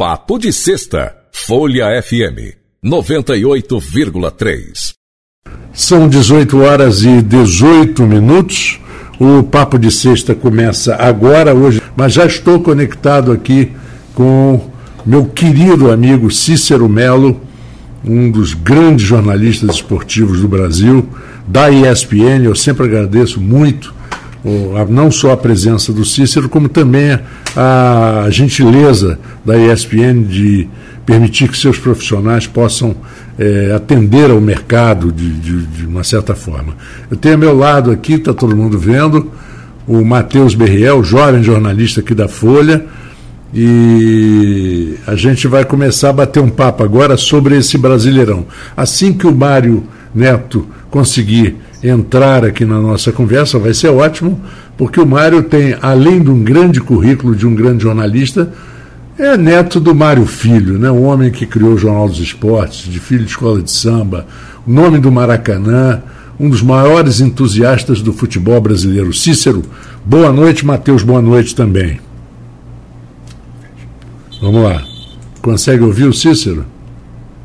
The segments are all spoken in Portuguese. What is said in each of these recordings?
Papo de Sexta, Folha FM 98,3. São 18 horas e 18 minutos. O Papo de Sexta começa agora, hoje, mas já estou conectado aqui com meu querido amigo Cícero Melo, um dos grandes jornalistas esportivos do Brasil, da ESPN. Eu sempre agradeço muito não só a presença do Cícero, como também a gentileza da ESPN de permitir que seus profissionais possam é, atender ao mercado de, de, de, uma certa forma. Eu tenho ao meu lado aqui, está todo mundo vendo, o Matheus Berriel, jovem jornalista aqui da Folha, e a gente vai começar a bater um papo agora sobre esse Brasileirão. Assim que o Mário Neto conseguir entrar aqui na nossa conversa, vai ser ótimo, porque o Mário tem, além de um grande currículo de um grande jornalista, é neto do Mário Filho, né? um homem que criou o Jornal dos Esportes, de filho de escola de samba, o nome do Maracanã, um dos maiores entusiastas do futebol brasileiro. Cícero, boa noite, Matheus, boa noite também. Vamos lá. Consegue ouvir o Cícero?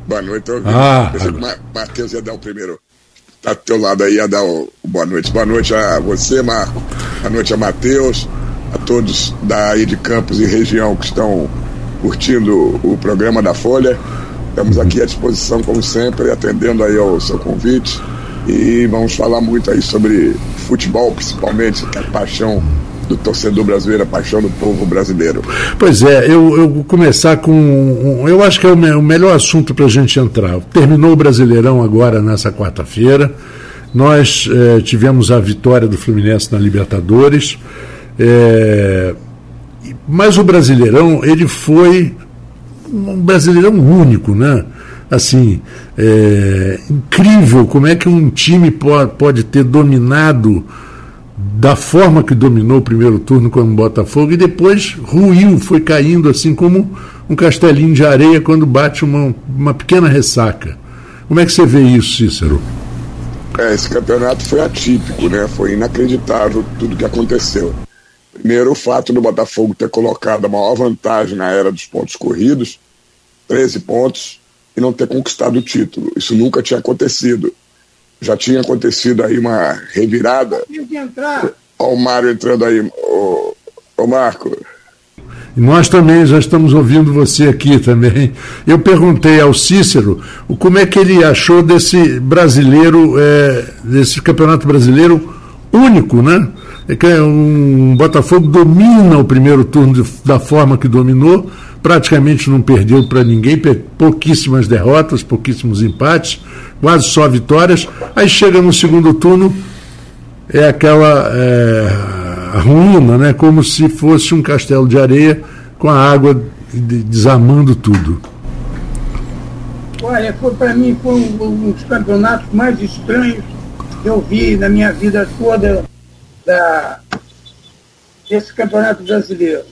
Boa noite, ouvindo. Ah, o Matheus ia dar o primeiro tá do teu lado aí ia dar o, o boa noite. Boa noite a você, Marco. Boa noite a Matheus, a todos daí de Campos e região que estão curtindo o programa da Folha. Estamos aqui à disposição, como sempre, atendendo aí ao seu convite. E vamos falar muito aí sobre futebol, principalmente, que é a paixão do torcedor brasileiro, a paixão do povo brasileiro. Pois é, eu, eu vou começar com. Eu acho que é o, me, o melhor assunto para a gente entrar. Terminou o Brasileirão agora nessa quarta-feira. Nós eh, tivemos a vitória do Fluminense na Libertadores. Eh, mas o Brasileirão, ele foi um Brasileirão único, né? Assim, é, incrível como é que um time pode ter dominado da forma que dominou o primeiro turno com o Botafogo e depois ruiu, foi caindo assim como um castelinho de areia quando bate uma, uma pequena ressaca. Como é que você vê isso, Cícero? É, esse campeonato foi atípico, né? Foi inacreditável tudo que aconteceu. Primeiro, o fato do Botafogo ter colocado a maior vantagem na era dos pontos corridos, 13 pontos, e não ter conquistado o título. Isso nunca tinha acontecido já tinha acontecido aí uma revirada. Olha o Mário entrando aí, o, o Marco. Nós também já estamos ouvindo você aqui também. Eu perguntei ao Cícero como é que ele achou desse brasileiro, é, desse campeonato brasileiro único, né? É que um Botafogo domina o primeiro turno de, da forma que dominou, praticamente não perdeu para ninguém, pouquíssimas derrotas, pouquíssimos empates, quase só vitórias. Aí chega no segundo turno, é aquela é, ruína, né? como se fosse um castelo de areia com a água desarmando tudo. Olha, para mim foi um, um dos campeonatos mais estranhos que eu vi na minha vida toda da, desse campeonato brasileiro.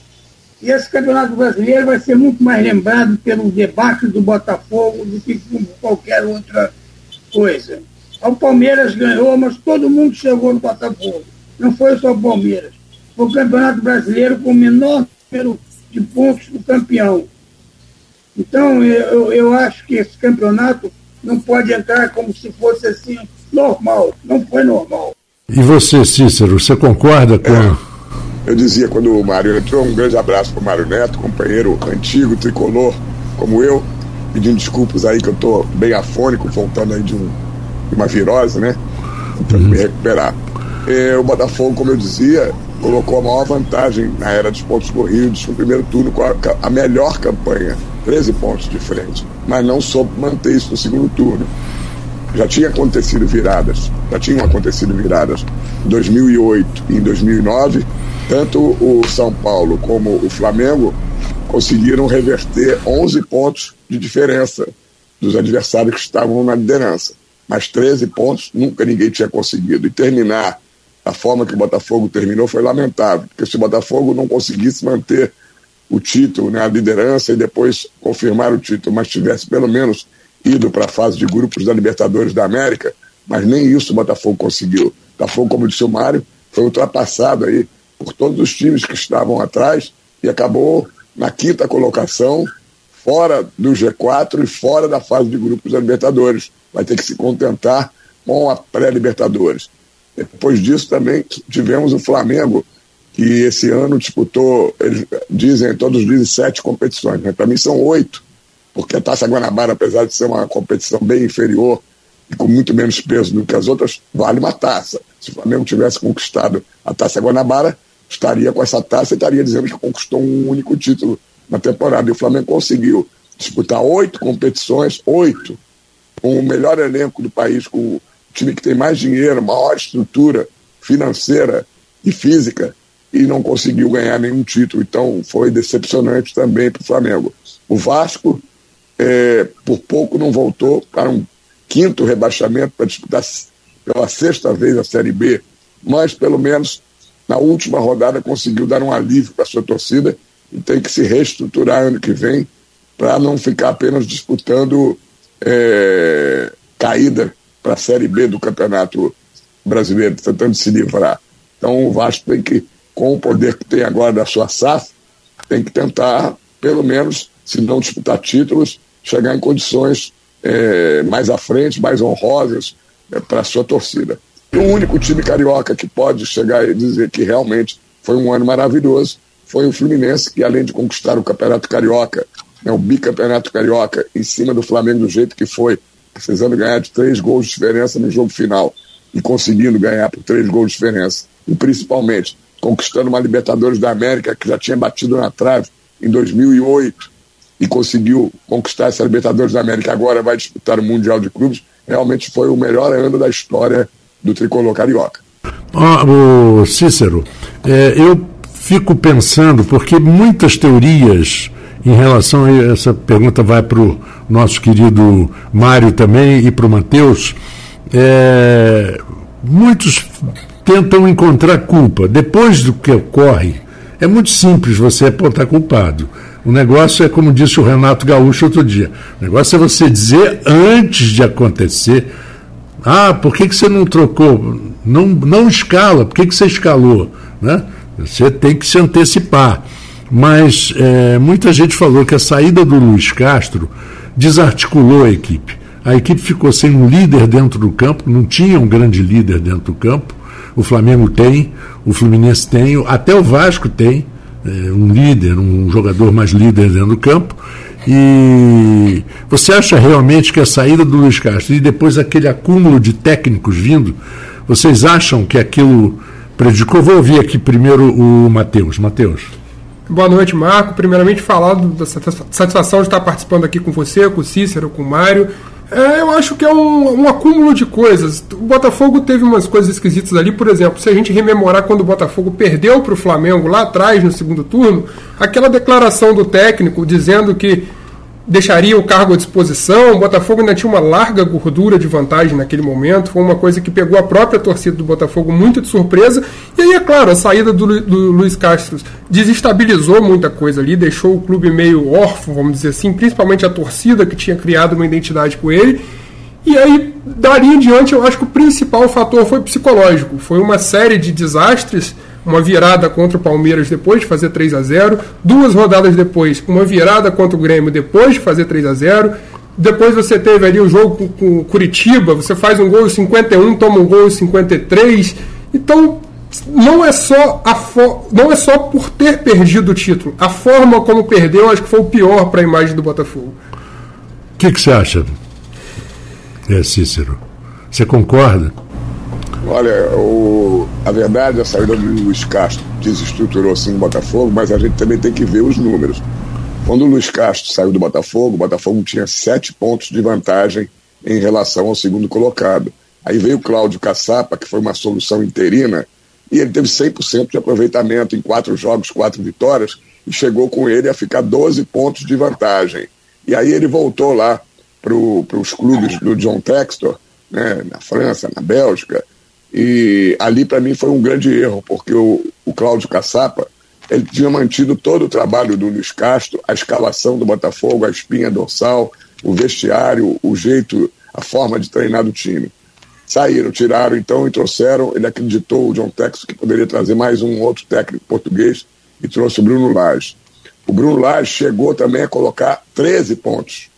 E esse campeonato brasileiro vai ser muito mais lembrado pelo debate do Botafogo do que por qualquer outra coisa. O Palmeiras ganhou, mas todo mundo chegou no Botafogo. Não foi só o Palmeiras. Foi o Campeonato Brasileiro com o menor número de pontos do campeão. Então, eu, eu acho que esse campeonato não pode entrar como se fosse assim, normal. Não foi normal. E você, Cícero, você concorda com. É, eu dizia quando o Mário entrou, um grande abraço para o Mário Neto, companheiro antigo, tricolor, como eu pedindo desculpas aí que eu tô bem afônico, voltando aí de, um, de uma virose, né? Pra uhum. me recuperar. É, o Botafogo, como eu dizia, colocou a maior vantagem na era dos pontos corridos no primeiro turno com a, a melhor campanha, 13 pontos de frente, mas não soube manter isso no segundo turno. Já tinha acontecido viradas, já tinham acontecido viradas em 2008 e em 2009, tanto o São Paulo como o Flamengo conseguiram reverter 11 pontos de diferença dos adversários que estavam na liderança. Mas 13 pontos nunca ninguém tinha conseguido. E terminar da forma que o Botafogo terminou foi lamentável, porque se o Botafogo não conseguisse manter o título, né, a liderança e depois confirmar o título, mas tivesse pelo menos ido para a fase de grupos da Libertadores da América, mas nem isso o Botafogo conseguiu. O Botafogo, como disse o Mário, foi ultrapassado aí por todos os times que estavam atrás e acabou na quinta colocação fora do G4 e fora da fase de grupos da Libertadores. Vai ter que se contentar com a pré-Libertadores. Depois disso também tivemos o Flamengo, que esse ano disputou, eles dizem, todos dizem sete competições, mas para mim são oito, porque a Taça Guanabara, apesar de ser uma competição bem inferior e com muito menos peso do que as outras, vale uma taça. Se o Flamengo tivesse conquistado a Taça Guanabara, estaria com essa taça e estaria dizendo que conquistou um único título na temporada. E o Flamengo conseguiu disputar oito competições, oito, com o melhor elenco do país, com o time que tem mais dinheiro, maior estrutura financeira e física, e não conseguiu ganhar nenhum título. Então foi decepcionante também para o Flamengo. O Vasco, é, por pouco, não voltou para um quinto rebaixamento para disputar pela sexta vez a Série B, mas pelo menos na última rodada conseguiu dar um alívio para sua torcida e tem que se reestruturar ano que vem para não ficar apenas disputando é, caída para a Série B do Campeonato Brasileiro, tentando se livrar. Então o Vasco tem que, com o poder que tem agora da sua SAF, tem que tentar, pelo menos, se não disputar títulos, chegar em condições é, mais à frente, mais honrosas é, para a sua torcida. E o único time carioca que pode chegar e dizer que realmente foi um ano maravilhoso foi o Fluminense, que além de conquistar o Campeonato Carioca, né, o bicampeonato Carioca, em cima do Flamengo do jeito que foi, precisando ganhar de três gols de diferença no jogo final e conseguindo ganhar por três gols de diferença, e principalmente conquistando uma Libertadores da América que já tinha batido na trave em 2008 e conseguiu conquistar essa Libertadores da América, agora vai disputar o Mundial de Clubes, realmente foi o melhor ano da história do tricolor carioca. O Cícero, é, eu fico pensando, porque muitas teorias em relação a essa pergunta vai para o nosso querido Mário também e para o Matheus. É, muitos tentam encontrar culpa. Depois do que ocorre, é muito simples você apontar culpado. O negócio é como disse o Renato Gaúcho outro dia: o negócio é você dizer antes de acontecer. Ah, por que, que você não trocou? Não, não escala, por que, que você escalou? Né? Você tem que se antecipar. Mas é, muita gente falou que a saída do Luiz Castro desarticulou a equipe. A equipe ficou sem um líder dentro do campo, não tinha um grande líder dentro do campo. O Flamengo tem, o Fluminense tem, até o Vasco tem é, um líder, um jogador mais líder dentro do campo. E você acha realmente que a saída do Luiz Castro e depois aquele acúmulo de técnicos vindo, vocês acham que aquilo prejudicou? Vou ouvir aqui primeiro o Matheus. Matheus. Boa noite, Marco. Primeiramente, falar da satisfação de estar participando aqui com você, com o Cícero, com o Mário. É, eu acho que é um, um, acúmulo de coisas. O Botafogo teve umas coisas esquisitas ali, por exemplo, se a gente rememorar quando o Botafogo perdeu para o Flamengo lá atrás, no segundo turno, aquela declaração do técnico dizendo que deixaria o cargo à disposição. O Botafogo ainda tinha uma larga gordura de vantagem naquele momento. Foi uma coisa que pegou a própria torcida do Botafogo muito de surpresa. E aí, é claro, a saída do, do Luiz Castro desestabilizou muita coisa ali, deixou o clube meio órfão, vamos dizer assim, principalmente a torcida que tinha criado uma identidade com ele. E aí, dali em diante, eu acho que o principal fator foi psicológico. Foi uma série de desastres uma virada contra o Palmeiras depois de fazer 3 a 0 duas rodadas depois, uma virada contra o Grêmio depois de fazer 3 a 0 depois você teve ali o jogo com, o Curitiba, você faz um gol em 51, toma um gol em 53. Então, não é só a não é só por ter perdido o título. A forma como perdeu, acho que foi o pior para a imagem do Botafogo. O que, que você acha, é, Cícero? Você concorda? Olha, o, a verdade, a saída do Luiz Castro desestruturou sim o Botafogo, mas a gente também tem que ver os números. Quando o Luiz Castro saiu do Botafogo, o Botafogo tinha sete pontos de vantagem em relação ao segundo colocado. Aí veio o Cláudio Caçapa, que foi uma solução interina, e ele teve 100% de aproveitamento em quatro jogos, quatro vitórias, e chegou com ele a ficar 12 pontos de vantagem. E aí ele voltou lá para os clubes do John Textor, né, na França, na Bélgica, e ali, para mim, foi um grande erro, porque o, o Cláudio Caçapa ele tinha mantido todo o trabalho do Luiz Castro, a escalação do Botafogo, a espinha dorsal, o vestiário, o jeito, a forma de treinar do time. Saíram, tiraram então e trouxeram. Ele acreditou, o John Texas, que poderia trazer mais um outro técnico português e trouxe o Bruno Lage. O Bruno Lage chegou também a colocar 13 pontos.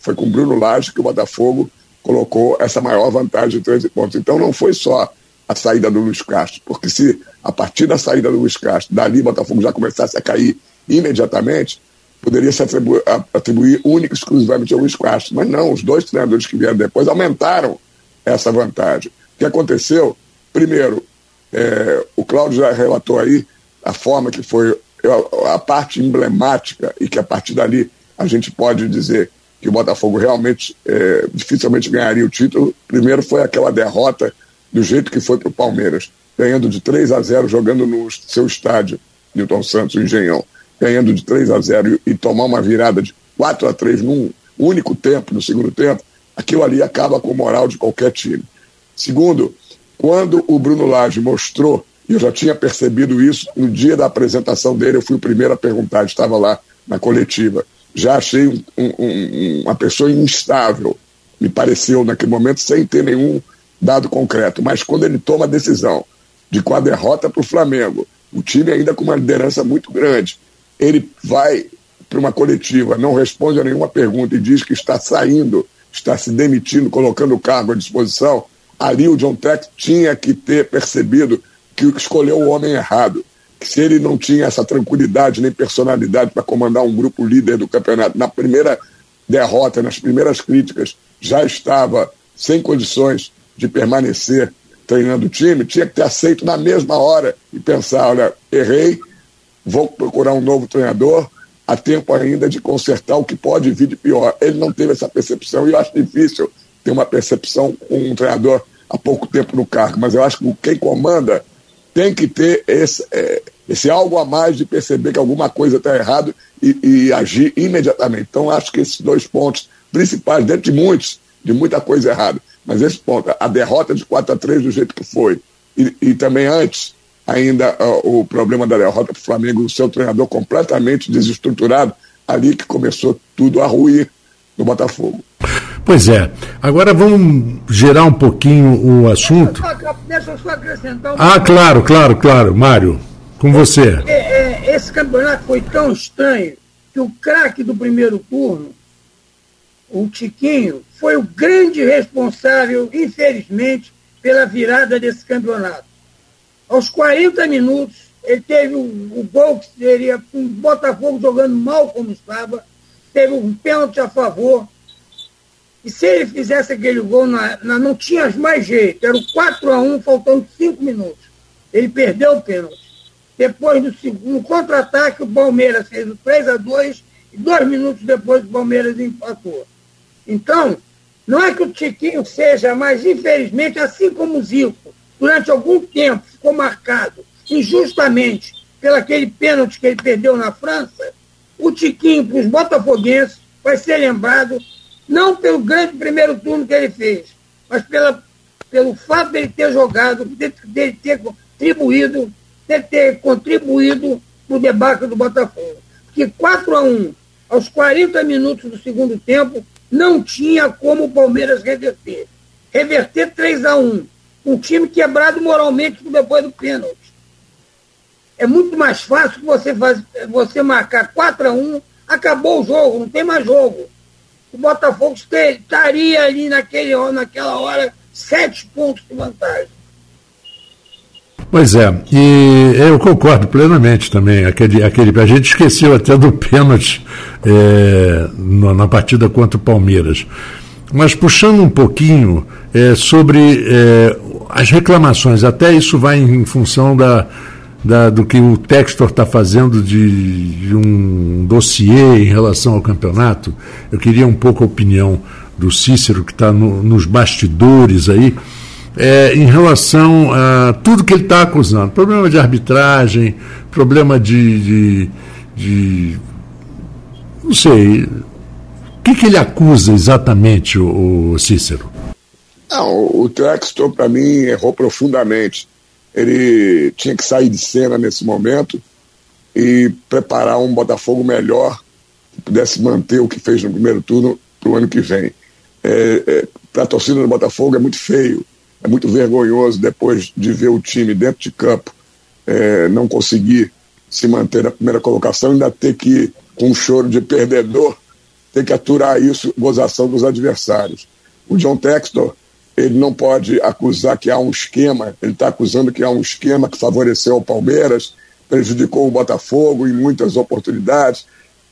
Foi com o Bruno Lage que o Botafogo colocou essa maior vantagem de 13 pontos. Então não foi só a saída do Luiz Castro, porque se a partir da saída do Luiz Castro, dali Botafogo já começasse a cair imediatamente, poderia se atribuir, atribuir única e exclusivamente ao Luiz Castro. Mas não, os dois treinadores que vieram depois aumentaram essa vantagem. O que aconteceu? Primeiro, é, o Cláudio já relatou aí a forma que foi a, a parte emblemática e que a partir dali a gente pode dizer que o Botafogo realmente é, dificilmente ganharia o título. Primeiro foi aquela derrota do jeito que foi para o Palmeiras, ganhando de 3 a 0, jogando no seu estádio, Newton Santos, o Engenhão, ganhando de 3 a 0 e, tomar uma virada de 4 a 3 num único tempo, no segundo tempo, aquilo ali acaba com o moral de qualquer time. Segundo, quando o Bruno Lage mostrou, e eu já tinha percebido isso no dia da apresentação dele, eu fui o primeiro a perguntar, estava lá na coletiva. Já achei um, um, uma pessoa instável, me pareceu naquele momento, sem ter nenhum dado concreto. Mas quando ele toma a decisão de com a derrota para o Flamengo, o time ainda com uma liderança muito grande, ele vai para uma coletiva, não responde a nenhuma pergunta e diz que está saindo, está se demitindo, colocando o cargo à disposição, ali o John Tex tinha que ter percebido que escolheu o homem errado que se ele não tinha essa tranquilidade nem personalidade para comandar um grupo líder do campeonato, na primeira derrota, nas primeiras críticas, já estava sem condições de permanecer treinando o time, tinha que ter aceito na mesma hora e pensar: olha, errei, vou procurar um novo treinador, há tempo ainda de consertar o que pode vir de pior. Ele não teve essa percepção e eu acho difícil ter uma percepção com um treinador há pouco tempo no cargo, mas eu acho que quem comanda tem que ter esse, é, esse algo a mais de perceber que alguma coisa está errado e, e, agir imediatamente. Então, acho que esses dois pontos principais, dentro de muitos, de muita coisa errada, mas esse ponto, a derrota de 4 a 3 do jeito que foi, e, e também antes, ainda uh, o problema da derrota para o Flamengo, o seu treinador completamente desestruturado, ali que começou tudo a ruir no Botafogo. Pois é. Agora vamos gerar um pouquinho o assunto. Deixa eu só acrescentar Ah, claro, claro, claro. Mário, com você. É, é, esse campeonato foi tão estranho que o craque do primeiro turno, o Tiquinho, foi o grande responsável, infelizmente, pela virada desse campeonato. Aos 40 minutos, ele teve o, o gol que seria um Botafogo jogando mal como estava, teve um pênalti a favor, e se ele fizesse aquele gol, na, na, não tinha mais jeito. Era o 4 a 1 faltando 5 minutos. Ele perdeu o pênalti. Depois do segundo contra-ataque, o Palmeiras fez o 3 a 2 e dois minutos depois o Palmeiras empatou. Então, não é que o Tiquinho seja, mas infelizmente, assim como o Zico, durante algum tempo ficou marcado injustamente pelo aquele pênalti que ele perdeu na França, o Tiquinho, para os botafoguenses, vai ser lembrado não pelo grande primeiro turno que ele fez, mas pela, pelo fato dele ter jogado, dele ter contribuído, dele ter contribuído para o debate do Botafogo. Porque 4 a 1 aos 40 minutos do segundo tempo, não tinha como o Palmeiras reverter. Reverter 3 a 1 um time quebrado moralmente depois do pênalti. É muito mais fácil você, faz, você marcar 4 a 1 acabou o jogo, não tem mais jogo o Botafogo estaria ali naquele, naquela hora sete pontos de vantagem. Pois é, e eu concordo plenamente também. Aquele, aquele, a gente esqueceu até do pênalti é, na partida contra o Palmeiras. Mas puxando um pouquinho é, sobre é, as reclamações, até isso vai em função da, da, do que o Textor está fazendo de, de, um dossiê em relação ao campeonato. Eu queria um pouco a opinião do Cícero, que está no, nos bastidores aí, é, em relação a tudo que ele está acusando. Problema de arbitragem, problema de. de, de não sei. O que, que ele acusa exatamente, o, o Cícero? Não, o Textor, para mim, errou profundamente ele tinha que sair de cena nesse momento e preparar um Botafogo melhor que pudesse manter o que fez no primeiro turno para o ano que vem. É, é, para a torcida do Botafogo é muito feio, é muito vergonhoso depois de ver o time dentro de campo é, não conseguir se manter na primeira colocação, ainda ter que, com um choro de perdedor, ter que aturar isso, gozação dos adversários. O John Textor, ele não pode acusar que há um esquema, ele está acusando que há um esquema que favoreceu o Palmeiras, prejudicou o Botafogo em muitas oportunidades,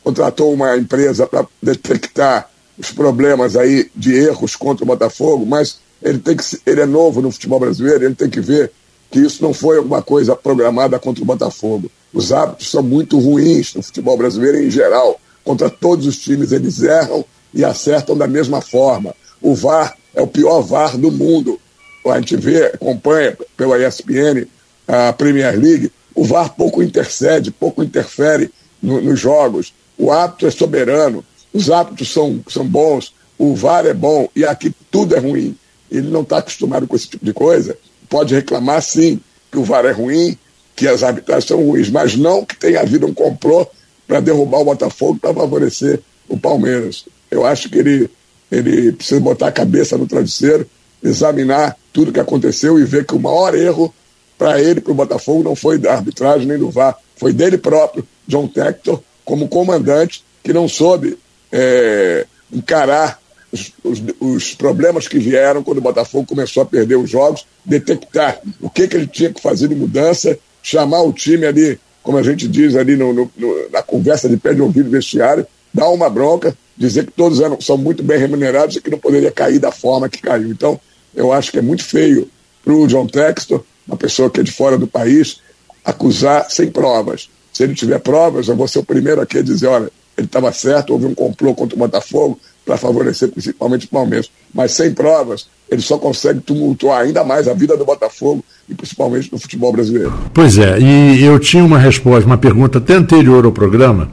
contratou uma empresa para detectar os problemas aí de erros contra o Botafogo, mas ele tem que ele é novo no futebol brasileiro, ele tem que ver que isso não foi alguma coisa programada contra o Botafogo. Os hábitos são muito ruins no futebol brasileiro em geral. Contra todos os times eles erram e acertam da mesma forma. O VAR é o pior VAR do mundo. A gente vê, acompanha pela ESPN a Premier League, o VAR pouco intercede, pouco interfere no, nos jogos. O hábito é soberano, os hábitos são, são bons, o VAR é bom e aqui tudo é ruim. Ele não está acostumado com esse tipo de coisa. Pode reclamar, sim, que o VAR é ruim, que as arbitragens são ruins, mas não que tenha havido um complô para derrubar o Botafogo para favorecer o Palmeiras. Eu acho que ele, ele precisa botar a cabeça no travesseiro, examinar tudo que aconteceu e ver que o maior erro para ele, para o Botafogo, não foi da arbitragem nem do VAR, foi dele próprio, John Tector, como comandante, que não soube é, encarar os, os, os, problemas que vieram quando o Botafogo começou a perder os jogos, detectar o que, que ele tinha que fazer de mudança, chamar o time ali, como a gente diz ali no, no, no, na conversa de pé de ouvido vestiário, dar uma bronca, dizer que todos eram, são muito bem remunerados e que não poderia cair da forma que caiu. Então, eu acho que é muito feio para o John Textor, uma pessoa que é de fora do país, acusar sem provas. Se ele tiver provas, eu vou ser o primeiro aqui a dizer, olha, ele estava certo, houve um complô contra o Botafogo para favorecer principalmente o Palmeiras. Mas sem provas, ele só consegue tumultuar ainda mais a vida do Botafogo e principalmente do futebol brasileiro. Pois é, e eu tinha uma resposta, uma pergunta até anterior ao programa.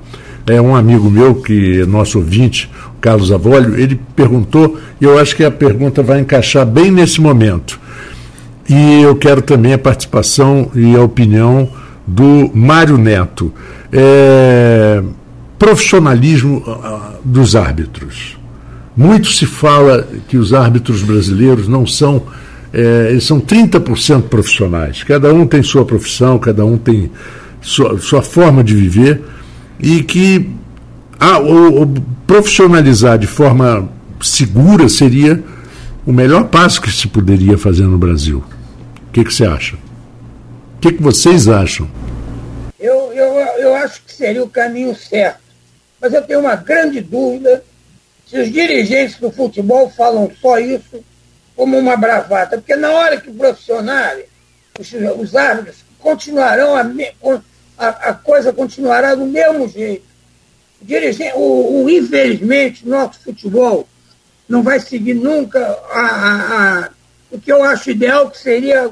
É um amigo meu, que é nosso ouvinte, Carlos Avolio, ele perguntou, e eu acho que a pergunta vai encaixar bem nesse momento. E eu quero também a participação e a opinião do Mário Neto. É profissionalismo ah, ah, dos árbitros. Muito se fala que os árbitros brasileiros não são, é, eles são 30% profissionais. Cada um tem sua profissão, cada um tem sua, sua forma de viver e que ah, o, o profissionalizar de forma segura seria o melhor passo que se poderia fazer no Brasil. O que, que você acha? O que, que vocês acham? Eu, eu, eu acho que seria o caminho certo mas eu tenho uma grande dúvida se os dirigentes do futebol falam só isso como uma bravata, porque na hora que profissionais, os, os árbitros continuarão, a, a, a, coisa continuará do mesmo jeito. O, dirigente, o, o, infelizmente, nosso futebol não vai seguir nunca a, o que eu acho ideal que seria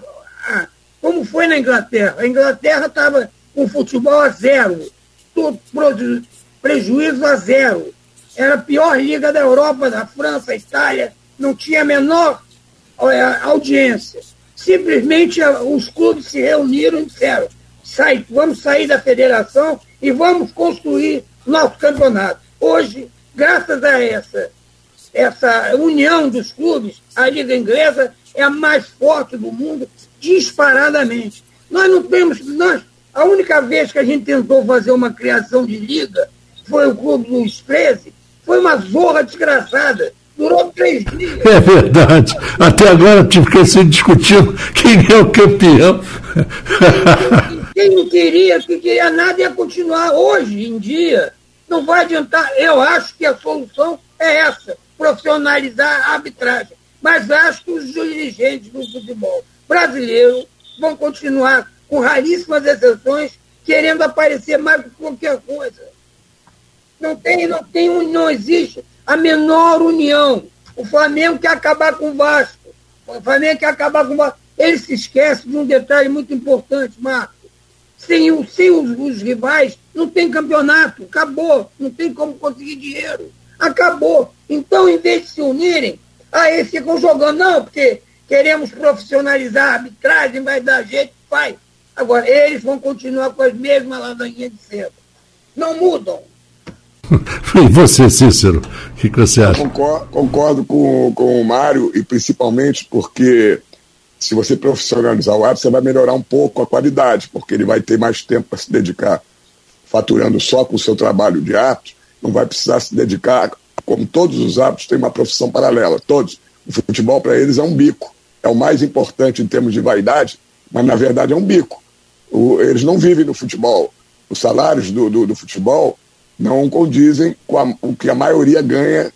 como foi na Inglaterra. A Inglaterra estava com futebol a zero, tudo, prejuízo a zero. Era a pior liga da Europa, da França, Itália, não tinha a menor audiência. Simplesmente os clubes se reuniram e disseram: Sai, vamos sair da federação e vamos construir nosso campeonato. Hoje, graças a essa, essa união dos clubes, a Liga Inglesa é a mais forte do mundo, disparadamente. Nós não temos. Nós, a única vez que a gente tentou fazer uma criação de liga foi o clube dos 13, foi uma zorra desgraçada. Durou três dias. É verdade. Até agora tive se discutindo quem é o campeão. Quem não queria, quem queria nada ia continuar hoje em dia. Não vai adiantar. Eu acho que a solução é essa: profissionalizar a arbitragem. Mas acho que os dirigentes do futebol brasileiro vão continuar, com raríssimas exceções, querendo aparecer mais do que qualquer coisa. Não tem, não tem, não existe a menor união. O Flamengo quer acabar com o Vasco. O Flamengo quer acabar com o Vasco. Ele se esquece de um detalhe muito importante, Marco. Sem, sem os, os rivais, não tem campeonato. Acabou. Não tem como conseguir dinheiro. Acabou. Então, em vez de se unirem, aí ficam jogando. Não, porque queremos profissionalizar a arbitragem, vai dar jeito, faz. Agora, eles vão continuar com as mesmas ladainhas de sempre. Não mudam. E você, Cícero, o que, que, você acha? Concordo, concordo, com, com o Mário, e principalmente porque se você profissionalizar o árbitro, você vai melhorar um pouco a qualidade, porque ele vai ter mais tempo para se dedicar faturando só com o seu trabalho de árbitro, não vai precisar se dedicar, como todos os árbitros têm uma profissão paralela, todos. O futebol para eles é um bico, é o mais importante em termos de vaidade, mas na verdade é um bico. O, eles não vivem no futebol. Os salários do, do, do futebol não condizem com a, o que a maioria ganha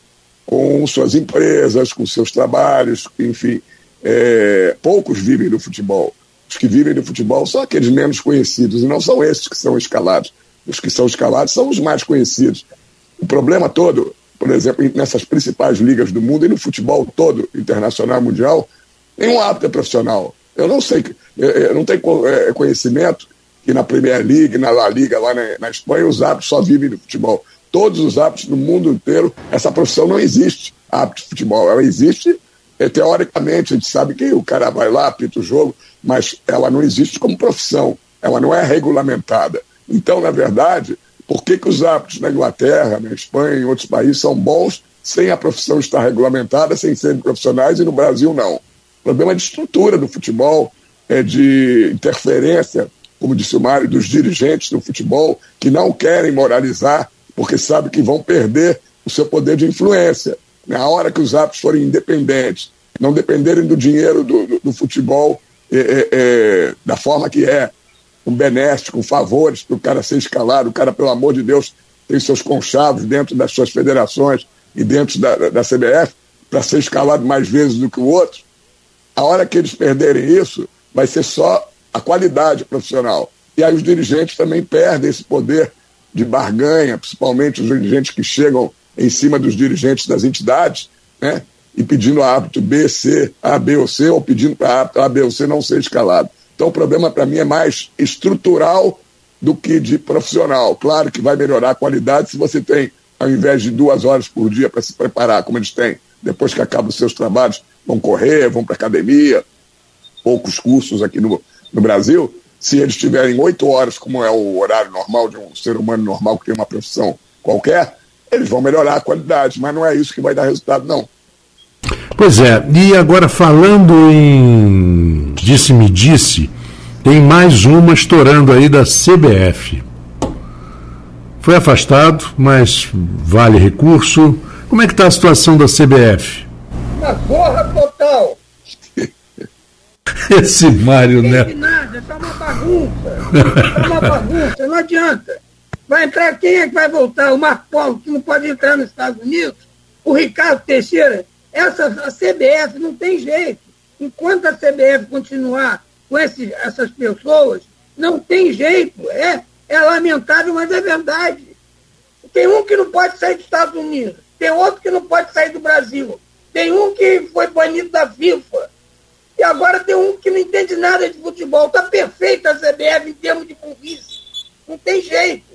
com suas empresas, com seus trabalhos, enfim. É, poucos vivem do futebol. Os que vivem do futebol são aqueles menos conhecidos, e não são esses que são escalados. Os que são escalados são os mais conhecidos. O problema todo, por exemplo, nessas principais ligas do mundo e no futebol todo, internacional, mundial, nenhum árbitro é profissional. Eu não sei, eu não tenho é, conhecimento que na Premier League, na La Liga, lá na, na Espanha, os árbitros só vivem do futebol. Todos os árbitros do mundo inteiro, essa profissão não existe, árbitro de futebol. Ela existe é, teoricamente, a gente sabe que o cara vai lá, apita o jogo, mas ela não existe como profissão, ela não é regulamentada. Então, na verdade, por que, que os árbitros na Inglaterra, na Espanha em outros países são bons sem a profissão estar regulamentada, sem serem profissionais, e no Brasil não? O problema é de estrutura do futebol, é de interferência, como disse o Mário, dos dirigentes do futebol, que não querem moralizar, porque sabem que vão perder o seu poder de influência. Na hora que os árbitros forem independentes, não dependerem do dinheiro do, do, do futebol é, é, da forma que é, com benéfico, com favores para o cara ser escalado, o cara, pelo amor de Deus, tem seus conchavos dentro das suas federações e dentro da, da CBF para ser escalado mais vezes do que o outro. A hora que eles perderem isso, vai ser só a qualidade profissional. E aí os dirigentes também perdem esse poder de barganha, principalmente os dirigentes que chegam em cima dos dirigentes das entidades, né? E pedindo a árbitro B, C, A, B ou C, ou pedindo para a árbitro A, B ou C não ser escalado. Então o problema para mim é mais estrutural do que de profissional. Claro que vai melhorar a qualidade se você tem, ao invés de duas horas por dia para se preparar, como eles têm, depois que acabam os seus trabalhos, vão correr, vão para academia, poucos cursos aqui no, no Brasil. Se eles tiverem oito horas, como é o horário normal de um ser humano normal que tem uma profissão qualquer, eles vão melhorar a qualidade, mas não é isso que vai dar resultado, não. Pois é, e agora falando em disse-me disse, tem mais uma estourando aí da CBF. Foi afastado, mas vale recurso. Como é que está a situação da CBF? Uma porra total. Esse Mário Neto. Não nada, tá uma bagunça. Tá uma bagunça, não adianta. Vai entrar quem é que vai voltar? O Marco Polo, que não pode entrar nos Estados Unidos? O Ricardo Teixeira? Essa a CBF não tem jeito. Enquanto a CBF continuar com esses, essas pessoas, não tem jeito. É, é lamentável, mas é verdade. Tem um que não pode sair dos Estados Unidos, tem outro que não pode sair do Brasil, tem um que foi banido da FIFA, e agora tem um que não entende nada de futebol. Está perfeita a CBF em termos de burrice. Não tem jeito.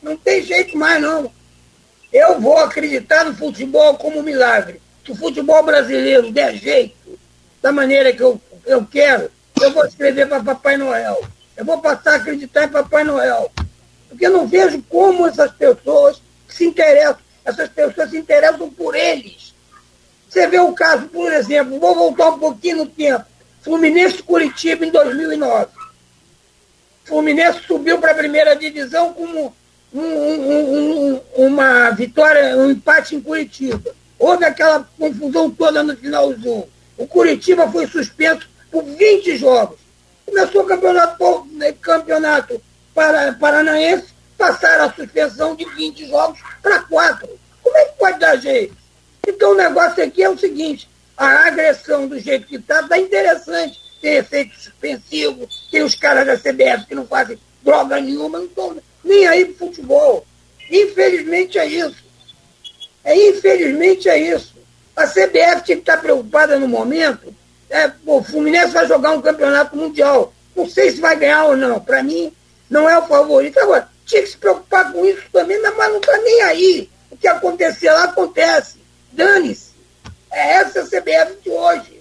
Não tem jeito mais, não. Eu vou acreditar no futebol como um milagre. Se o futebol brasileiro der jeito, da maneira que eu, eu quero, eu vou escrever para Papai Noel. Eu vou passar a acreditar em Papai Noel. Porque eu não vejo como essas pessoas se interessam. Essas pessoas se interessam por eles. Você vê o caso, por exemplo, vou voltar um pouquinho no tempo. Fluminense Curitiba em 2009. Fluminense subiu para a primeira divisão como um, um, um, uma vitória, um empate em Curitiba. Houve aquela confusão toda no final do jogo. O Curitiba foi suspenso por 20 jogos. Começou o campeonato, né, campeonato para, paranaense, passaram a suspensão de 20 jogos para 4. Como é que pode dar jeito? Então o negócio aqui é o seguinte, a agressão do jeito que está está interessante. Tem efeito suspensivo, tem os caras da CBF que não fazem droga nenhuma, não estão nem aí pro futebol. Infelizmente é isso. É, infelizmente é isso. A CBF tinha que estar preocupada no momento. É, o Fluminense vai jogar um campeonato mundial. Não sei se vai ganhar ou não. Para mim, não é o favorito. Agora, tinha que se preocupar com isso também, mas não está nem aí. O que acontecer lá acontece. Dane-se. É essa a CBF de hoje.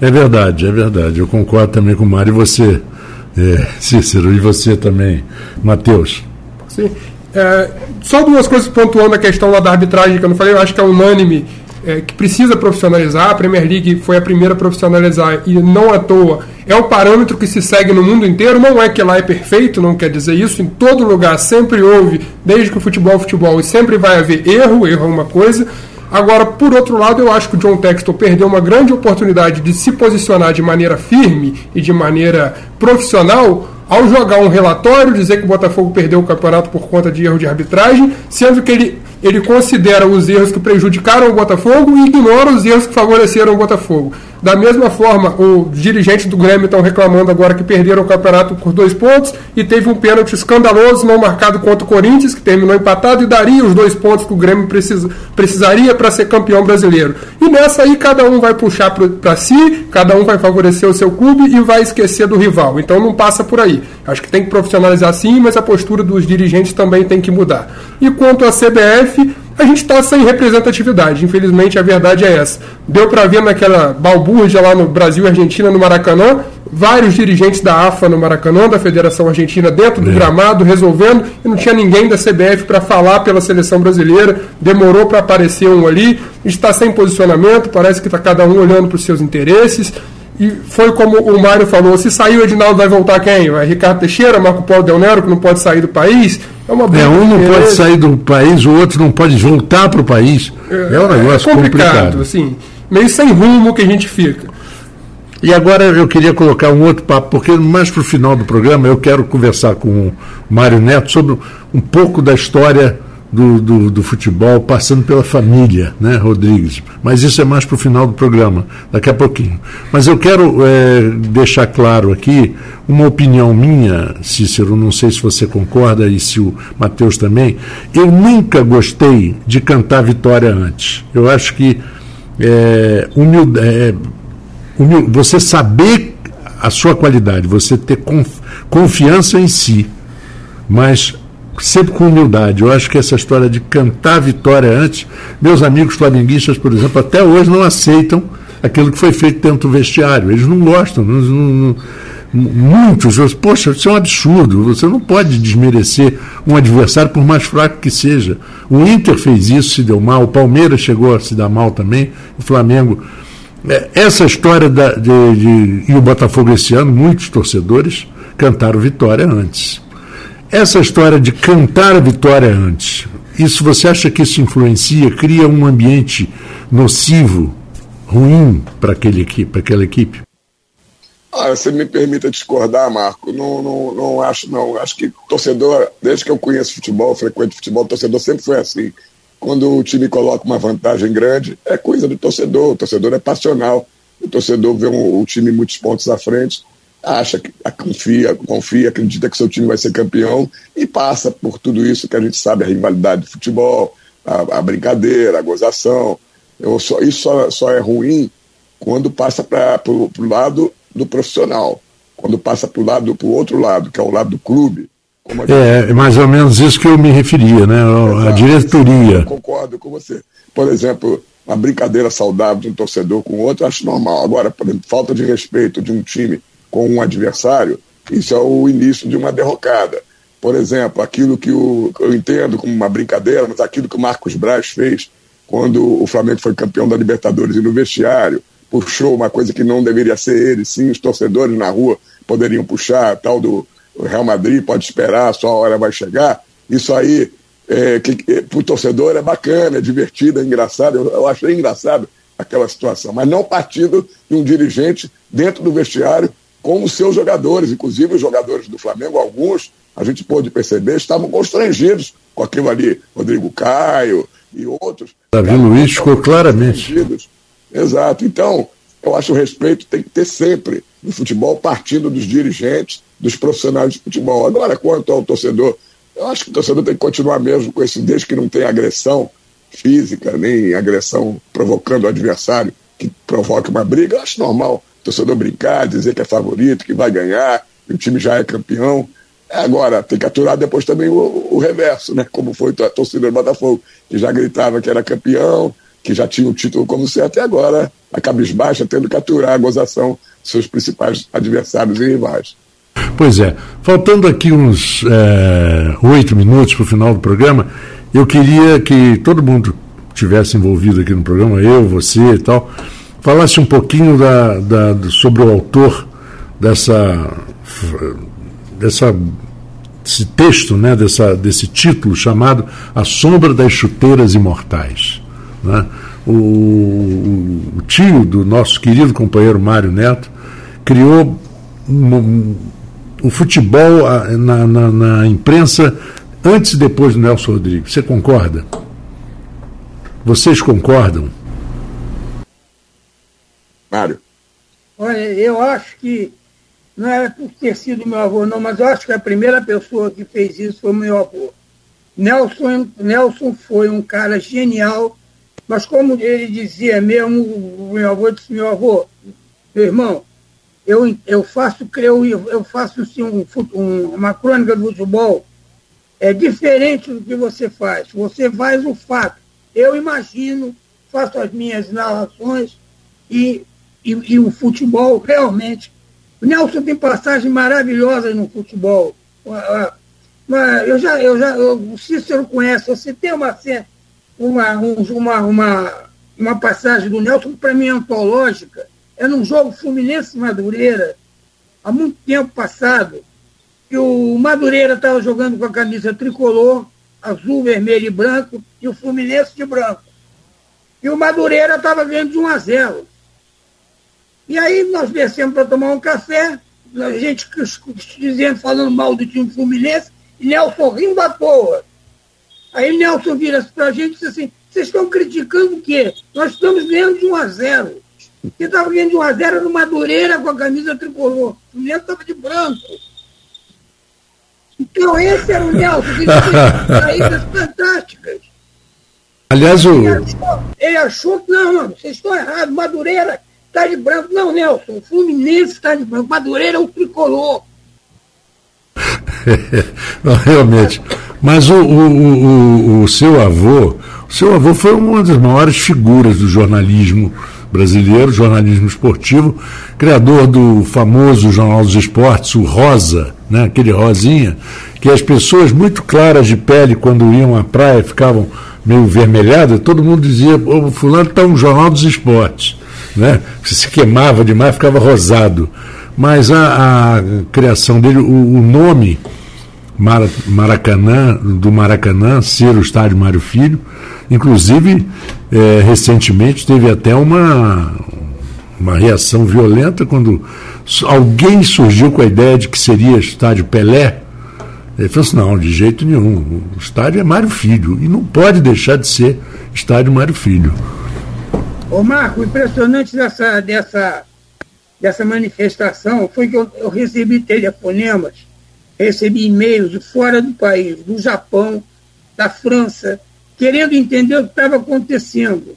É verdade, é verdade. Eu concordo também com o Mário e você é, Cícero, e você também, Matheus. Sim. É, só duas coisas pontuando a questão lá da arbitragem que eu não falei, eu acho que é unânime é, que precisa profissionalizar. A Premier League foi a primeira a profissionalizar e não à toa é o parâmetro que se segue no mundo inteiro. Não é que lá é perfeito, não quer dizer isso. Em todo lugar sempre houve, desde que o futebol é futebol, e sempre vai haver erro. Erro é uma coisa. Agora, por outro lado, eu acho que o John Textor perdeu uma grande oportunidade de se posicionar de maneira firme e de maneira profissional ao jogar um relatório, dizer que o Botafogo perdeu o campeonato por conta de erro de arbitragem, sendo que ele ele considera os erros que prejudicaram o Botafogo e ignora os erros que favoreceram o Botafogo. Da mesma forma, os dirigentes do Grêmio estão reclamando agora que perderam o campeonato por dois pontos e teve um pênalti escandaloso não marcado contra o Corinthians, que terminou empatado e daria os dois pontos que o Grêmio precisa, precisaria para ser campeão brasileiro. E nessa aí cada um vai puxar para si, cada um vai favorecer o seu clube e vai esquecer do rival. Então não passa por aí. Acho que tem que profissionalizar sim, mas a postura dos dirigentes também tem que mudar. E quanto à CBF, a gente está sem representatividade. Infelizmente, a verdade é essa. Deu para ver naquela balbúrdia lá no Brasil e Argentina, no Maracanã, vários dirigentes da AFA no Maracanã, da Federação Argentina, dentro do é. gramado, resolvendo, e não tinha ninguém da CBF para falar pela seleção brasileira. Demorou para aparecer um ali. A gente está sem posicionamento, parece que está cada um olhando para os seus interesses. E foi como o Mário falou: se sair o Edinaldo, vai voltar quem? Vai Ricardo Teixeira, Marco Paulo Del Nero, que não pode sair do país? É, uma é um não pode sair do país, o outro não pode voltar para o país. É, é, um negócio é complicado, complicado. Assim, meio sem rumo que a gente fica. E agora eu queria colocar um outro papo, porque mais para o final do programa eu quero conversar com o Mário Neto sobre um pouco da história do, do, do, futebol, passando pela família, né, Rodrigues? Mas isso é mais para o final do programa, daqui a pouquinho. Mas eu quero é, deixar claro aqui uma opinião minha, Cícero, não sei se você concorda e se o Matheus também. Eu nunca gostei de cantar vitória antes. Eu acho que é, é, você saber a sua qualidade, você ter confiança em si, mas sempre com humildade. Eu acho que essa história de cantar a vitória antes, meus amigos flamenguistas, por exemplo, até hoje não aceitam aquilo que foi feito dentro do vestiário. Eles não gostam. Não, não, muitos, poxa, isso é um absurdo. Você não pode desmerecer um adversário por mais fraco que seja. O Inter fez isso, se deu mal, o Palmeiras chegou a se dar mal também, o Flamengo. É, essa história da, de, de, e o Botafogo esse ano, muitos torcedores cantaram vitória antes. Essa história de cantar a vitória antes, isso você acha que isso influencia, cria um ambiente nocivo, ruim para aquela equipe? Ah, você me permita discordar, Marco. Não, não, não acho, não. Acho que torcedor, desde que eu conheço futebol, frequento futebol, torcedor sempre foi assim. Quando o time coloca uma vantagem grande, é coisa do torcedor. O torcedor é passional. O torcedor vê um, um time muitos pontos à frente acha que confia, confia, acredita que seu time vai ser campeão e passa por tudo isso que a gente sabe, a rivalidade de futebol, a, a brincadeira, a gozação. Eu só, isso só, só é ruim quando passa para o lado do profissional, quando passa para o lado pro outro lado, que é o lado do clube. É, é mais ou menos isso que eu me referia, né? A diretoria. Eu concordo com você. Por exemplo, uma brincadeira saudável de um torcedor com outro, acho normal. Agora, por exemplo, falta de respeito de um time com um adversário, isso é o início de uma derrocada. Por exemplo, aquilo que o, eu entendo como uma brincadeira, mas aquilo que o Marcos Braz fez quando o Flamengo foi campeão da Libertadores e no vestiário, puxou uma coisa que não deveria ser ele, sim, os torcedores na rua poderiam puxar, tal do Real Madrid pode esperar, sua hora vai chegar. Isso aí, é, para o torcedor, é bacana, é divertido, é engraçado. Eu, eu achei engraçado aquela situação, mas não partindo de um dirigente dentro do vestiário com os seus jogadores, inclusive os jogadores do Flamengo, alguns, a gente pôde perceber, estavam constrangidos com aquilo ali, Rodrigo Caio e outros. Davi Luiz ficou claramente. Exato. Então, eu acho que o respeito tem que ter sempre no futebol, partindo dos dirigentes, dos profissionais de futebol. Agora, quanto ao torcedor, eu acho que o torcedor tem que continuar mesmo com esse, desde que não tenha agressão física, nem agressão provocando o adversário, que provoque uma briga, eu acho normal torcedor brincar, dizer que é favorito, que vai ganhar, que o time já é campeão. Agora, tem que aturar depois também o, o reverso, né? Como foi a torcida do Botafogo, que já gritava que era campeão, que já tinha o título como certo, e agora a cabisbaixa tendo que aturar a gozação dos seus principais adversários e rivais. Pois é, faltando aqui uns é, oito minutos para o final do programa, eu queria que todo mundo tivesse envolvido aqui no programa, eu, você e tal, falasse um pouquinho da, da, sobre o autor dessa, dessa texto, né, dessa, desse título chamado A Sombra das Chuteiras Imortais. Né? O, o, tio do nosso querido companheiro Mário Neto criou um, o futebol na, na, na, imprensa antes e depois do Nelson Rodrigues. Você concorda? Vocês concordam? Mário. Olha, eu acho que não era por ter sido meu avô, não, mas eu acho que a primeira pessoa que fez isso foi meu avô. Nelson, Nelson foi um cara genial, mas como ele dizia mesmo, meu avô disse, meu avô, meu irmão, eu, eu faço, eu, eu faço assim, um, um, uma crônica do futebol, é diferente do que você faz. Você faz o fato. Eu imagino, faço as minhas narrações e, e, e o futebol realmente o Nelson tem passagens maravilhosas no futebol. Eu já, eu já, o Cícero conhece, você tem uma, uma, uma, uma, uma passagem do Nelson para mim antológica. É num jogo Fluminense Madureira, há muito tempo passado, que o Madureira estava jogando com a camisa tricolor, azul, vermelho e branco, e o Fluminense de branco. E o Madureira estava ganhando de 1 a 0. E aí nós descemos para tomar um café, a gente dizendo, falando mal do time Fluminense, e Nelson rindo à toa. Aí Nelson vira para a gente e disse assim, vocês estão criticando o quê? Nós estamos ganhando de 1 a 0. Você estava ganhando de 1 a 0 no Madureira com a camisa tricolor. O Fluminense estava de branco. Então esse era o Nelson, que tinha saídas fantásticas. Aliás, o... Ele achou, ele achou que, não, não, vocês estão errados, Madureira está de branco. Não, Nelson, o Fluminense está de branco. Madureira é o tricolor. Não, realmente. Mas o, o, o, o, seu avô, o seu avô foi uma das maiores figuras do jornalismo brasileiro, jornalismo esportivo, criador do famoso Jornal dos Esportes, o Rosa, né, aquele rosinha, que as pessoas muito claras de pele, quando iam à praia, ficavam meio vermelhadas, todo mundo dizia, o fulano está no Jornal dos Esportes né? se queimava demais, ficava rosado. Mas a, a criação dele, o, o nome Maracanã, do Maracanã, ser o estádio Mário Filho, inclusive é, recentemente teve até uma, uma reação violenta quando alguém surgiu com a ideia de que seria estádio Pelé. Ele falou assim: não, de jeito nenhum. O estádio é Mário Filho e não pode deixar de ser estádio Mário Filho. Ô Marco, o impressionante dessa, dessa, dessa manifestação foi que eu, eu recebi telefonemas, recebi e-mails de fora do país, do Japão, da França, querendo entender o que estava acontecendo.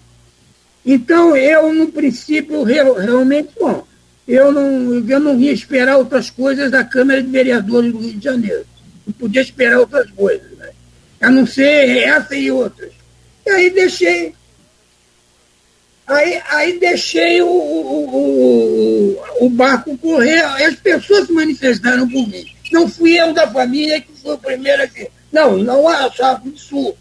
Então, eu, no princípio, realmente, bom, eu não, eu não ia esperar outras coisas da Câmara de Vereadores do Rio de Janeiro. Não podia esperar outras coisas, né? a não ser essa e outras. E aí deixei Aí, aí deixei o, o, o, o barco correr, as pessoas se manifestaram por mim. Não fui eu da família que foi o primeiro aqui. Não, não há Chapo do Sul.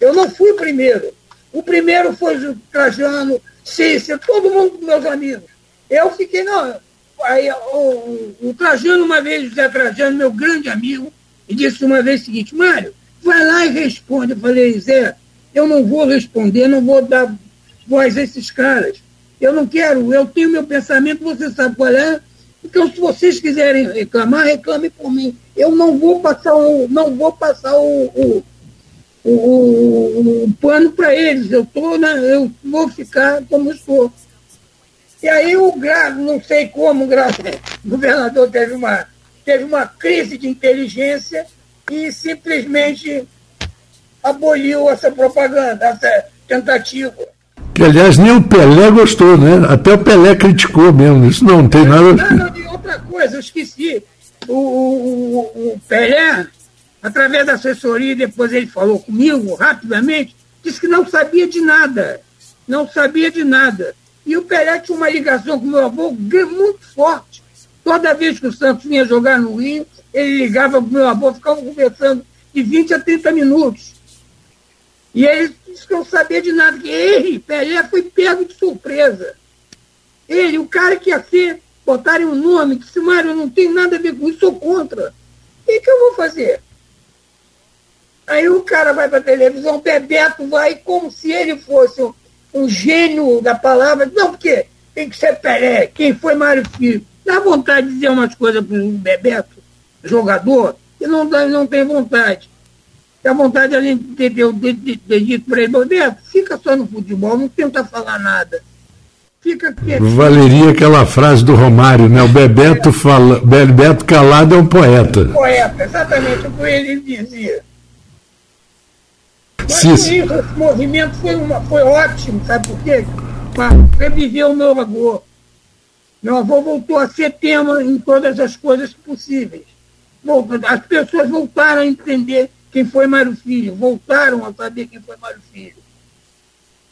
Eu não fui o primeiro. O primeiro foi o Trajano, Cícero, todo mundo meus amigos. Eu fiquei, não. Aí o, o Trajano, uma vez, José Trajano, meu grande amigo, e disse uma vez o seguinte, Mário, vai lá e responde. Eu falei, Zé, eu não vou responder, não vou dar voz esses caras. Eu não quero, eu tenho meu pensamento, você sabe qual é. Então, se vocês quiserem reclamar, reclamem por mim. Eu não vou passar o, não vou passar o, o, o, o pano para eles. Eu, tô na, eu vou ficar como estou. E aí o grave, não sei como o, grave, o governador teve uma, teve uma crise de inteligência e simplesmente aboliu essa propaganda, essa tentativa. Que, aliás, nem o Pelé gostou, né? Até o Pelé criticou mesmo. Isso não, tem nada. Não, não, outra coisa, eu esqueci. O, o, o, Pelé, através da assessoria, depois ele falou comigo rapidamente, disse que não sabia de nada. Não sabia de nada. E o Pelé tinha uma ligação com o meu avô muito forte. Toda vez que o Santos vinha jogar no Rio, ele ligava para o meu avô, ficava conversando de 20 a 30 minutos. E eles não saber de nada, que ele, Pelé, foi pego de surpresa. Ele, o cara que ia ser, botarem um nome, que se Mário não tem nada a ver com isso, sou contra. O que, que eu vou fazer? Aí o cara vai para a televisão, Bebeto vai como se ele fosse um, um, gênio da palavra. Não, porque tem que ser Pelé. Quem foi Mário Filho? Dá vontade de dizer umas coisas para o Bebeto, jogador, e não, não tem vontade. A vontade de a gente ter, ter, ter, ter dito para ele, Bebeto, fica só no futebol, não tenta falar nada. Fica quietinho. Valeria aquela frase do Romário, né? O Bebeto, fala, Bebeto calado é um poeta. Poeta, exatamente o que ele dizia. Mas Sim. isso, esse movimento foi, uma, foi ótimo, sabe por quê? Para reviver o meu avô. Meu avô voltou a ser tema em todas as coisas possíveis. As pessoas voltaram a entender quem foi Mário Filho, voltaram a saber quem foi Mário Filho.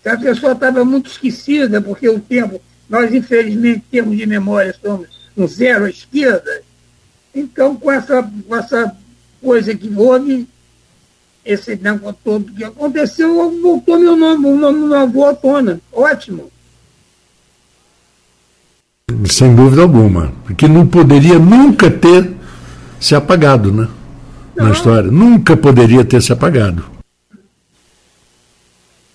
A pessoa estava muito esquecida, porque o tempo, nós infelizmente, em termos de memória, somos um zero à esquerda. Então, com essa, com essa coisa que houve, esse negócio todo que aconteceu, voltou meu nome, o nome do meu avô à tona. Ótimo. Sem dúvida alguma. Porque não poderia nunca ter se apagado, né? Não. Na história. Nunca poderia ter se apagado.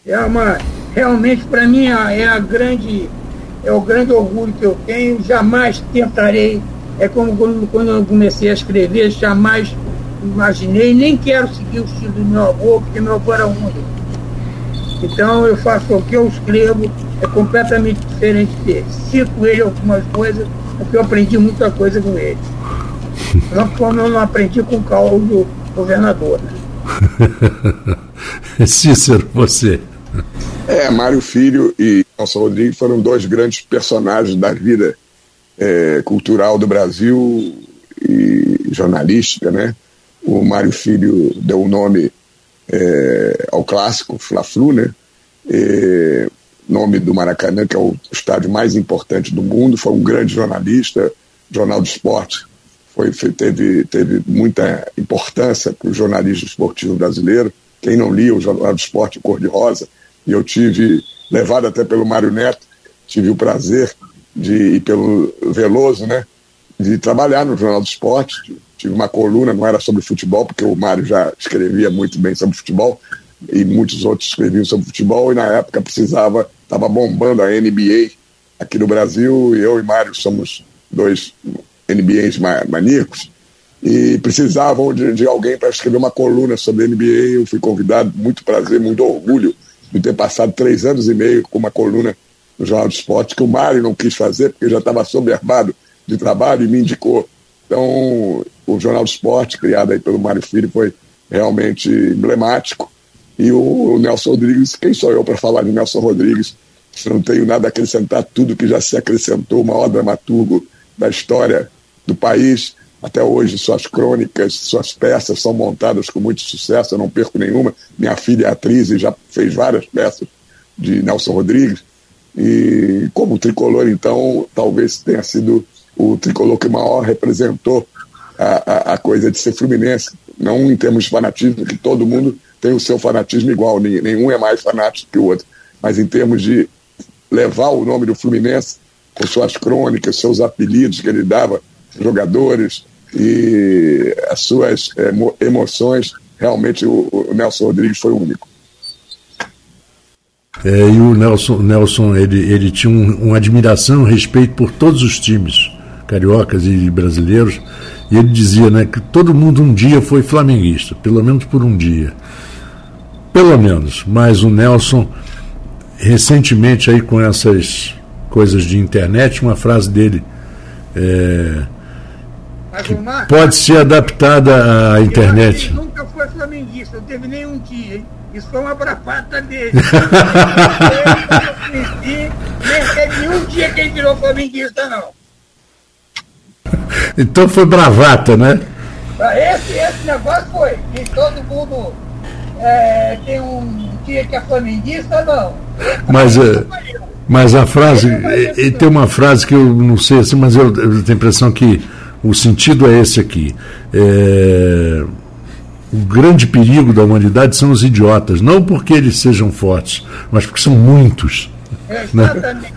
É uma, realmente, para mim, é, a grande, é o grande orgulho que eu tenho. Jamais tentarei, é como quando, quando eu comecei a escrever, jamais imaginei, nem quero seguir o estilo do meu avô, porque meu avô era único. Então eu faço o que eu escrevo, é completamente diferente dele. Cito ele algumas coisas, porque eu aprendi muita coisa com ele. Não como eu não aprendi com o Cláudio, governador. Né? Cícero, você. É, Mário Filho e Nelson Rodrigues foram dois grandes personagens da vida é, cultural do Brasil e jornalística, né? O Mário Filho deu o nome é, ao clássico Fla-Flu, né? É, nome do Maracanã, que é o estádio mais importante do mundo, foi um grande jornalista, Jornal do Esporte, foi, teve, teve muita importância para o jornalismo esportivo brasileiro. Quem não lia o Jornal do Esporte Cor-de-Rosa, e eu tive, levado até pelo Mário Neto, tive o prazer de, e pelo Veloso, né, de trabalhar no Jornal do Esporte, tive uma coluna, não era sobre futebol, porque o Mário já escrevia muito bem sobre futebol, e muitos outros escreviam sobre futebol, e na época precisava, estava bombando a NBA aqui no Brasil, e eu e Mário somos dois NBAs maníacos, e precisavam de, de alguém para escrever uma coluna sobre a NBA, eu fui convidado, muito prazer, muito orgulho de ter passado três anos e meio com uma coluna no Jornal do Esporte, que o Mário não quis fazer, porque já estava soberbado de trabalho e me indicou. Então, o Jornal do Esporte, criado aí pelo Mário Filho, foi realmente emblemático. E o, Nelson Rodrigues, quem sou eu para falar de Nelson Rodrigues? Não tenho nada a acrescentar, tudo que já se acrescentou, o maior dramaturgo da história do país. Até hoje, suas crônicas, suas peças são montadas com muito sucesso, eu não perco nenhuma. Minha filha é atriz e já fez várias peças de Nelson Rodrigues. E como tricolor, então, talvez tenha sido o tricolor que maior representou a, a, a, coisa de ser fluminense, não em termos de fanatismo, que todo mundo tem o seu fanatismo igual, nenhum é mais fanático que o outro, mas em termos de levar o nome do Fluminense com suas crônicas, seus apelidos que ele dava, jogadores e as suas é, emoções, realmente o, o, Nelson Rodrigues foi único. É, e o Nelson, Nelson ele, ele tinha um, uma admiração, um respeito por todos os times cariocas e brasileiros, e ele dizia né, que todo mundo um dia foi flamenguista, pelo menos por um dia. Pelo menos, mas o Nelson, recentemente aí com essas coisas de internet, uma frase dele é, que pode ser adaptada à internet. Ele nunca foi flamenguista, não teve nenhum dia, hein? Isso foi uma bravata dele. nem teve nenhum dia que ele virou flamenguista, não. Então foi bravata, né? Ah, esse, esse negócio foi. E todo mundo é, tem um dia que é flamenguista, não. Mas, é, mas a frase, e, tem uma frase que eu não sei assim, mas eu, eu tenho a impressão que o sentido é esse aqui. É, o grande perigo da humanidade são os idiotas, não porque eles sejam fortes, mas porque são muitos. Exatamente.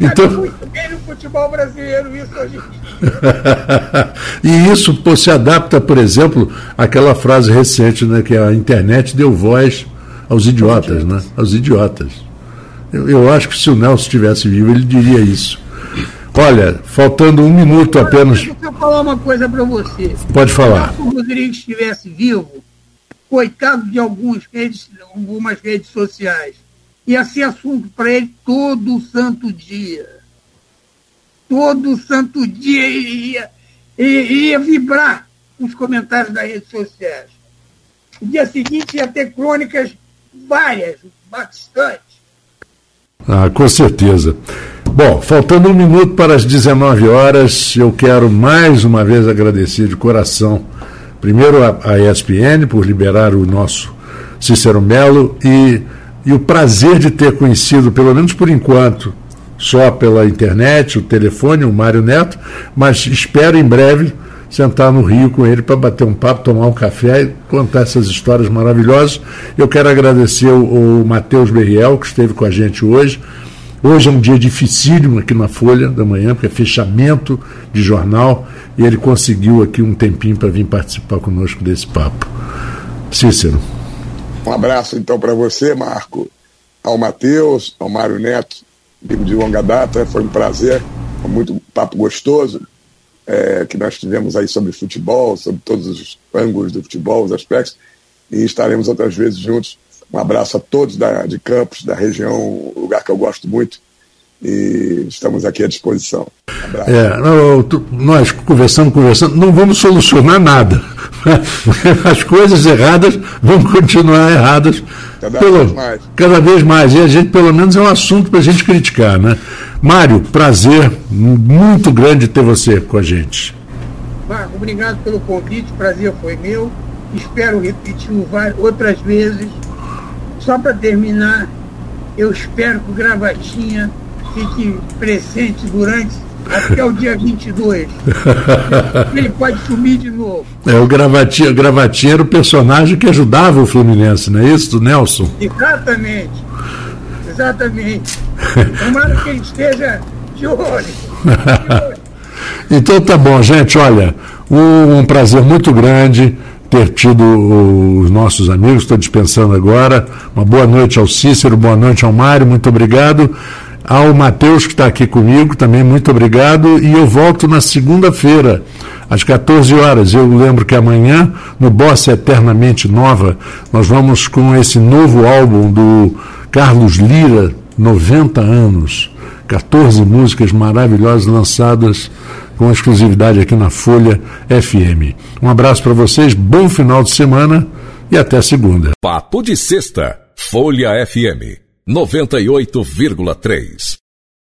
então, muito bem no futebol brasileiro isso hoje E isso pô, se adapta, por exemplo, àquela frase recente, né, que a internet deu voz aos idiotas, né? Aos idiotas. Eu, eu acho que se o Nelson estivesse vivo, ele diria isso. Olha, faltando um minuto apenas. Deixa eu falar uma coisa para você. Pode falar. Se o Rodrigues estivesse vivo, coitado de alguns redes, algumas redes sociais, ia ser assunto para ele todo santo dia. Todo santo dia ia, ia, ia vibrar os comentários das redes sociais. No dia seguinte ia ter crônicas várias, bastante. Ah, com certeza. Bom, faltando um minuto para as 19 horas, eu quero mais uma vez agradecer de coração, primeiro a, a ESPN por liberar o nosso Cícero Melo e, e o prazer de ter conhecido, pelo menos por enquanto, só pela internet, o telefone, o Mário Neto, mas espero em breve sentar no Rio com ele para bater um papo, tomar um café e contar essas histórias maravilhosas. Eu quero agradecer o, o Matheus Berriel, que esteve com a gente hoje Hoje é um dia dificílimo aqui na Folha da Manhã, porque é fechamento de jornal, e ele conseguiu aqui um tempinho para vir participar conosco desse papo. Cícero. Um abraço então para você, Marco, ao Matheus, ao Mário Neto, amigo de longa data, foi um prazer, foi muito papo gostoso é, que nós tivemos aí sobre futebol, sobre todos os ângulos do futebol, os aspectos, e estaremos outras vezes juntos um abraço a todos da, de Campos, da região, um lugar que eu gosto muito. E estamos aqui à disposição. Um é, não, nós conversando, conversando, não vamos solucionar nada. As coisas erradas vão continuar erradas. Cada pelo, vez mais. Cada vez mais. E a gente, pelo menos, é um assunto para a gente criticar, né? Mário, prazer muito grande ter você com a gente. Marco, obrigado pelo convite, prazer foi meu. Espero repetir outras vezes só para terminar, eu espero que o Gravatinha fique presente durante até o dia 22. Ele pode sumir de novo. É, o Gravatinha, o Gravatinha era o personagem que ajudava o Fluminense, não é isso, Nelson? Exatamente. Exatamente. Tomara que ele esteja de olho. então tá bom, gente. Olha, um prazer muito grande ter tido os nossos amigos, estou dispensando agora. Uma boa noite ao Cícero, boa noite ao Mário, muito obrigado. Ao Matheus, que está aqui comigo, também muito obrigado. E eu volto na segunda-feira, às 14 horas. Eu lembro que amanhã, no Bossa Eternamente Nova, nós vamos com esse novo álbum do Carlos Lira, 90 anos. 14 músicas maravilhosas lançadas com exclusividade aqui na Folha FM. Um abraço para vocês, bom final de semana e até segunda. Papo de Sexta, Folha FM 98,3.